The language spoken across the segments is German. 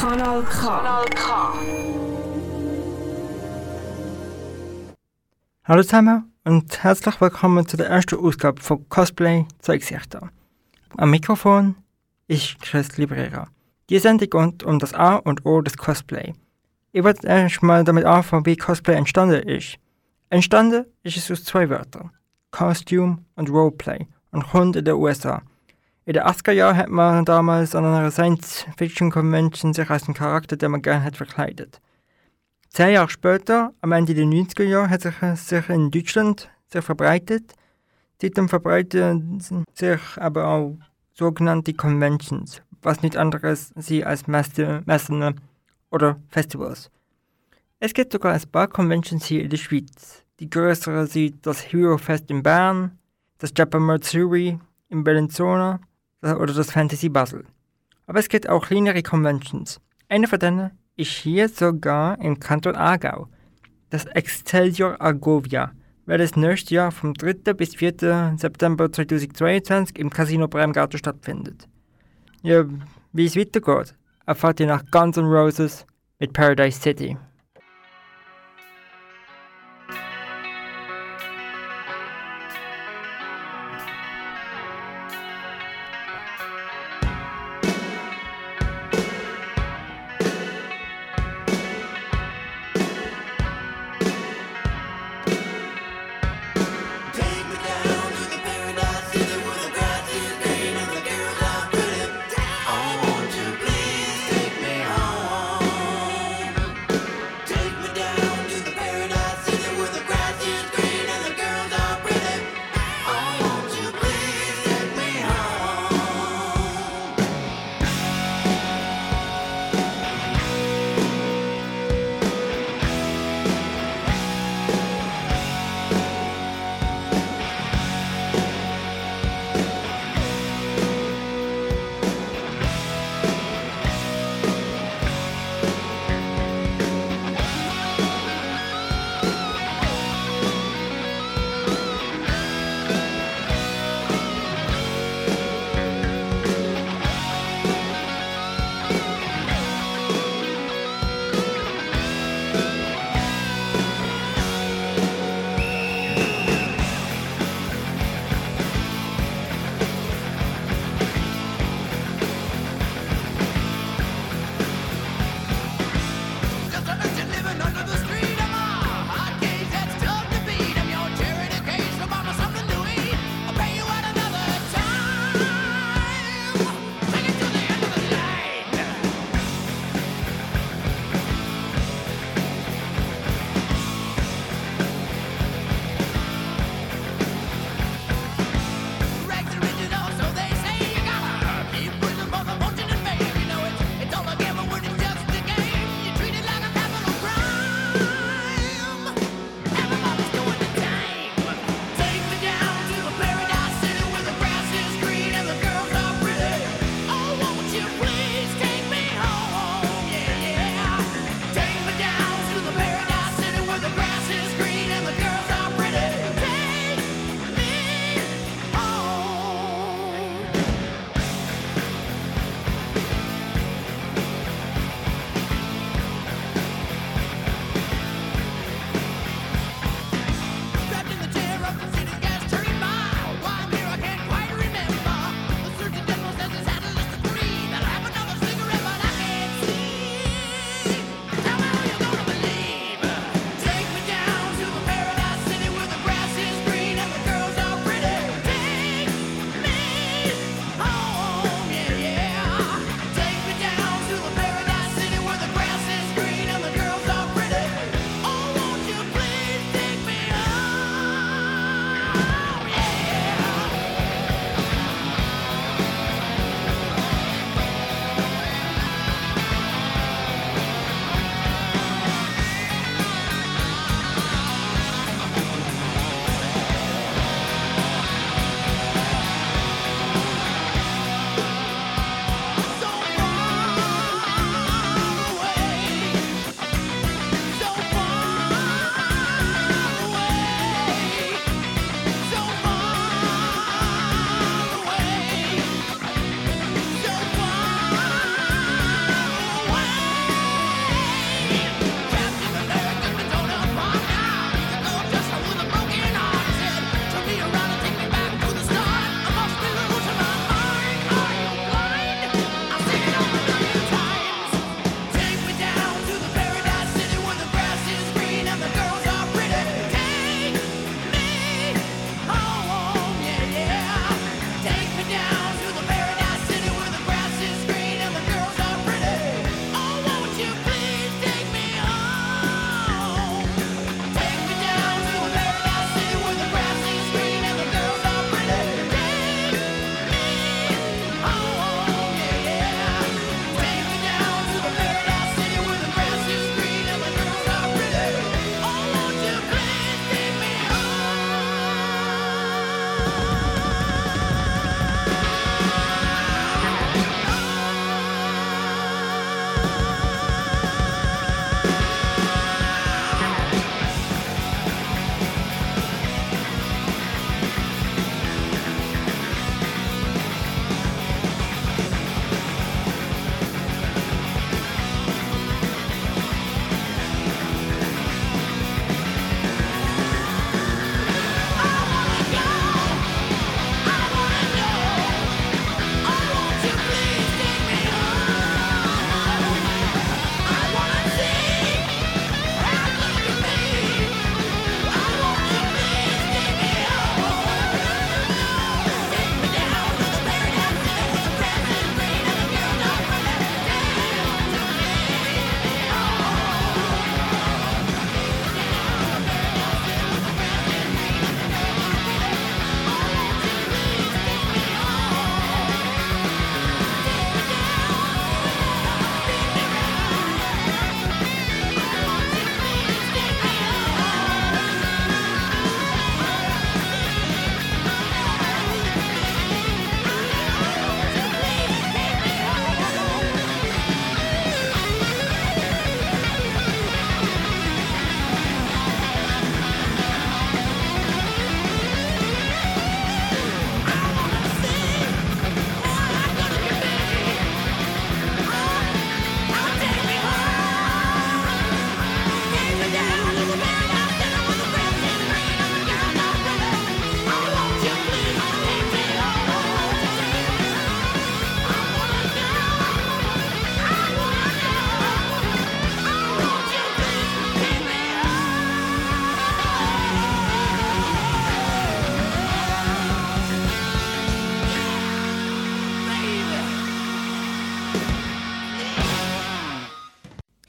Kanal K. Kanal K. Hallo zusammen und herzlich willkommen zu der ersten Ausgabe von Cosplay Zwei Gesichter. Am Mikrofon ist Chris Librera. Die Sendung geht um das A und O des Cosplay. Ich werde erst mal damit anfangen, wie Cosplay entstanden ist. Entstanden ist es aus zwei Wörtern. Costume und Roleplay und kommt in den USA. In den 80er Jahren hat man damals an einer Science-Fiction-Convention sich als einen Charakter, den man gerne hat, verkleidet. Zehn Jahre später, am Ende der 90er Jahre, hat sich, sich in Deutschland sehr verbreitet. Seitdem verbreiten sich aber auch sogenannte Conventions, was nicht anderes sind als Messe, Messen oder Festivals. Es gibt sogar ein paar Conventions hier in der Schweiz. Die größeren sind das Hero Fest in Bern, das Japan Matsuri in Bellinzona oder das Fantasy Basel. Aber es gibt auch kleinere Conventions. Eine von denen ist hier sogar im Kanton Aargau, das Excelsior Argovia, welches nächstes Jahr vom 3. bis 4. September 2022 im Casino Bremgarten stattfindet. Ja, wie es weitergeht, erfahrt ihr nach Guns N' Roses mit Paradise City.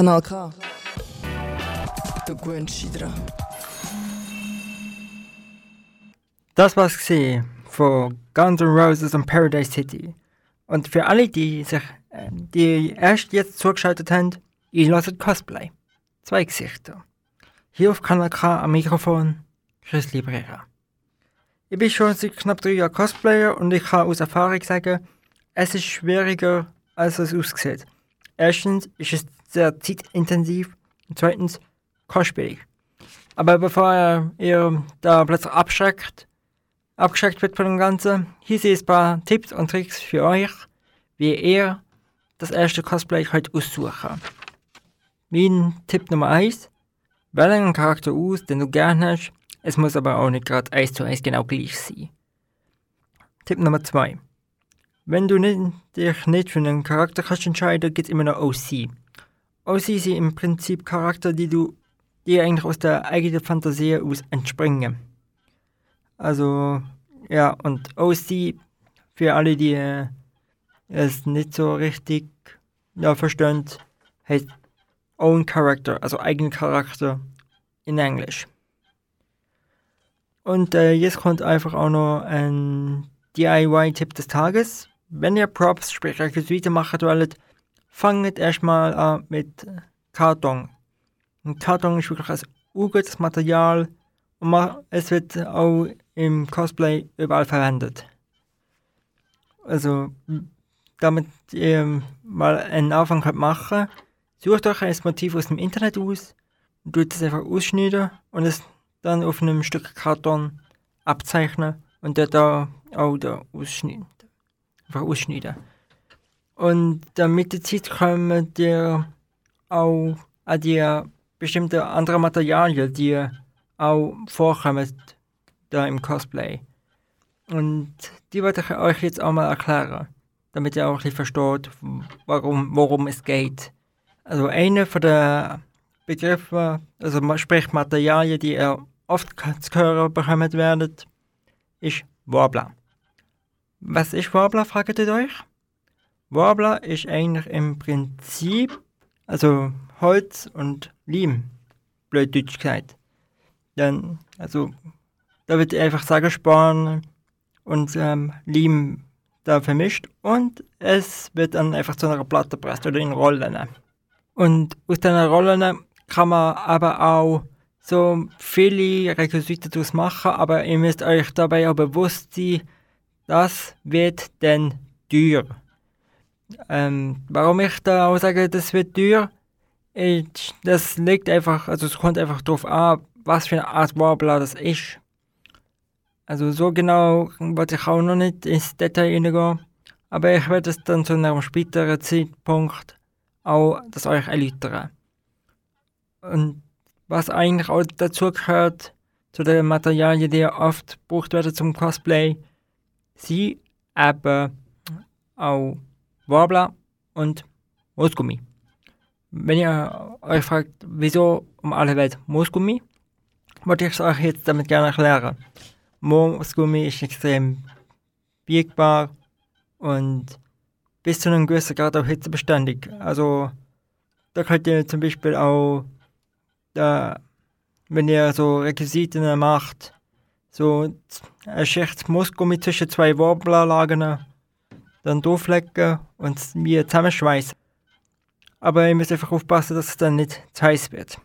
Kanal K. Dich dran. Das war's von Guns N' Roses und Paradise City. Und für alle, die sich, äh, die erst jetzt zugeschaltet haben, ich lasse Cosplay. Zwei Gesichter. Hier auf Kanal K am Mikrofon Chris Librera. Ich bin schon seit knapp drei Jahren Cosplayer und ich kann aus Erfahrung sagen, es ist schwieriger, als es aussieht. Erstens ist es sehr zeitintensiv und zweitens kostspielig. Aber bevor ihr da plötzlich abschreckt, abgeschreckt wird von dem Ganzen, hier sind ein paar Tipps und Tricks für euch, wie ihr das erste Cosplay könnt aussuchen Mein Tipp Nummer 1. Wähle einen Charakter aus, den du gerne hast. Es muss aber auch nicht gerade 1 zu 1 genau gleich sein. Tipp Nummer 2. Wenn du nicht, dich nicht für einen Charakter kannst entscheiden, gibt es immer noch OC. OC sind im Prinzip Charakter, die du die eigentlich aus der eigenen Fantasie aus entspringen. Also, ja, und OC, für alle, die äh, es nicht so richtig ja, verstehen, heißt Own Character, also eigenen Charakter in Englisch. Und äh, jetzt kommt einfach auch noch ein DIY-Tipp des Tages. Wenn ihr Props, sprich Requisite machen wollt, fangt erstmal an mit Karton. Und Karton ist wirklich ein urgutes Material und es wird auch im Cosplay überall verwendet. Also, damit ihr mal einen Anfang könnt machen sucht euch ein Motiv aus dem Internet aus, tut es einfach ausschneiden und es dann auf einem Stück Karton abzeichnen und dort da auch da ausschneiden. Einfach ausschneiden. Und dann mit der Zeit kommen ihr auch an die bestimmte andere Materialien, die auch vorkommen da im Cosplay. Und die werde ich euch jetzt auch mal erklären, damit ihr auch ein bisschen versteht, warum, worum es geht. Also einer von den Begriffen, also sprich Materialien, die ihr oft zu hören bekommen werdet, ist Warbler. Was ist Warbler, fragt ihr euch? Warbler ist eigentlich im Prinzip, also Holz und Leim, blöd Deutsch gesagt. Dann, also, da wird einfach Sagersporn und ähm, Leim da vermischt und es wird dann einfach zu einer Platte gepresst oder in Rollen. Und aus diesen Rollen kann man aber auch so viele Requisite daraus machen, aber ihr müsst euch dabei auch bewusst sein, das wird dann teuer. Ähm, warum ich da auch sage, das wird teuer, ist, das liegt einfach, also es kommt einfach darauf an, was für eine Art Warbler das ist. Also so genau wollte ich auch noch nicht ins Detail hineingehen, aber ich werde es dann zu einem späteren Zeitpunkt auch das euch erläutern. Und was eigentlich auch dazu gehört, zu den Materialien, die oft gebraucht werden zum Cosplay, sind eben auch Warbler und Moosgummi. Wenn ihr euch fragt, wieso um alle Welt Moosgummi, wollte ich es euch jetzt damit gerne erklären. Moosgummi ist extrem biegbar und bis zu einem gewissen Grad auch hitzebeständig. Also da könnt ihr zum Beispiel auch, da, wenn ihr so Requisiten macht, so eine Schicht Moosgummi zwischen zwei Warblerlagen dann drauflegen und mir zusammenschweißen. Aber ihr müsst einfach aufpassen, dass es dann nicht zu heiß wird.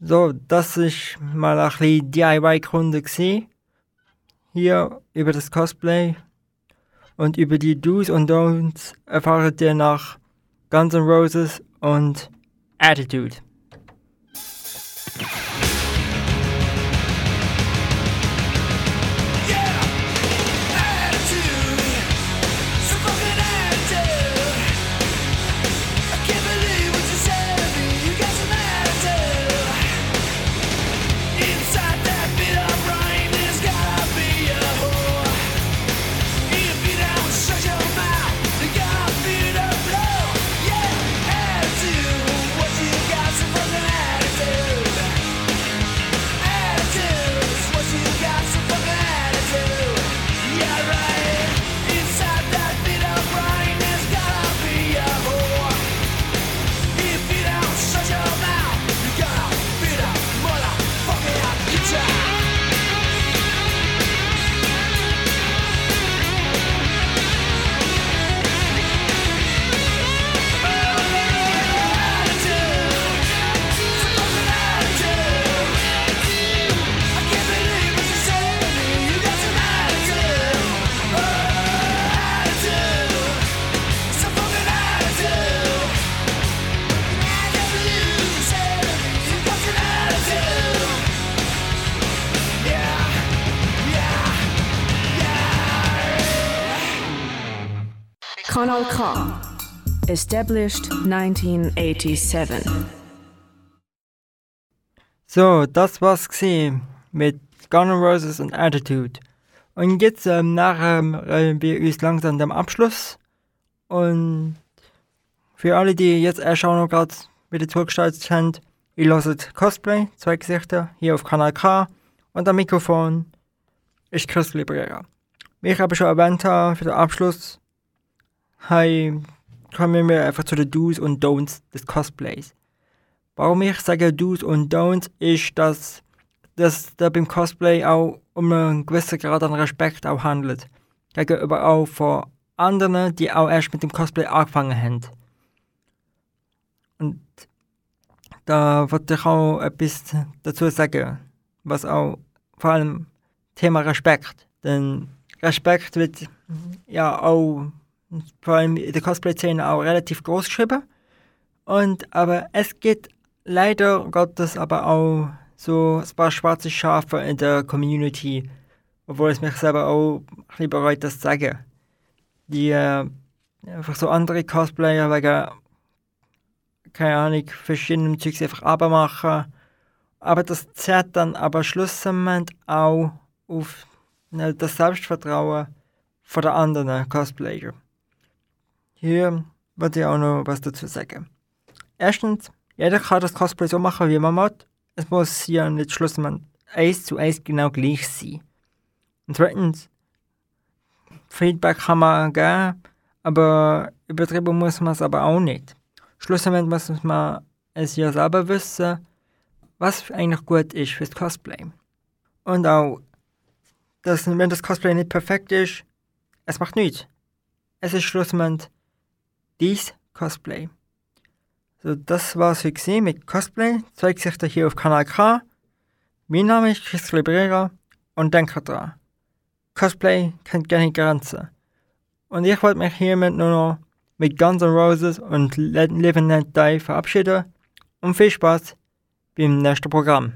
So, das ist mal ein bisschen DIY-Kunde. Hier über das Cosplay. Und über die Do's und Don'ts erfahrt ihr nach Guns N' Roses und Attitude. Kanal K. Established 1987. So, das war's gesehen mit Guns N' Roses und Attitude. Und jetzt ähm, nachher ähm, wir uns langsam dem Abschluss. Und für alle, die jetzt erst auch noch gerade wieder zugeschaltet haben, ihr hört Cosplay, zwei Gesichter, hier auf Kanal K. Und am Mikrofon ist Chris Librera. Wie ich aber schon erwähnt habe, für den Abschluss, hey, kommen wir einfach zu den Do's und Don'ts des Cosplays. Warum ich sage Do's und Don'ts, ist, dass das da beim Cosplay auch um einen gewissen Grad an Respekt auch handelt. Gegenüber auch von anderen, die auch erst mit dem Cosplay angefangen haben. Und da wollte ich auch etwas dazu sagen, was auch vor allem Thema Respekt. Denn Respekt wird ja auch vor allem in der Cosplay-Szene auch relativ groß geschrieben. Und aber es gibt leider Gottes aber auch so ein paar schwarze Schafe in der Community, obwohl es mich selber auch ein bisschen bereut, das zu sagen. Die äh, einfach so andere Cosplayer wegen, keine Ahnung, verschiedenen Zeugs einfach abmachen. Aber das zerrt dann aber schlussendlich auch auf ne, das Selbstvertrauen von der anderen Cosplayer. Hier würde ich auch noch was dazu sagen. Erstens, jeder kann das Cosplay so machen, wie man mag. Es muss ja nicht schlussendlich eins zu eins genau gleich sein. Und zweitens, Feedback kann man geben, aber übertrieben muss man es aber auch nicht. Schlussendlich muss man es ja selber wissen, was eigentlich gut ist fürs Cosplay. Und auch, dass, wenn das Cosplay nicht perfekt ist, es macht nichts. Es ist schlussendlich dies Cosplay. So, das war's für gesehen mit Cosplay. Zwei Gesichter hier auf Kanal K. Mein Name ist Chris Librera und denkt dran. Cosplay kennt keine Grenzen. Und ich wollte mich hiermit nur noch mit Guns N' Roses und Live and Let Die verabschieden und viel Spaß beim nächsten Programm.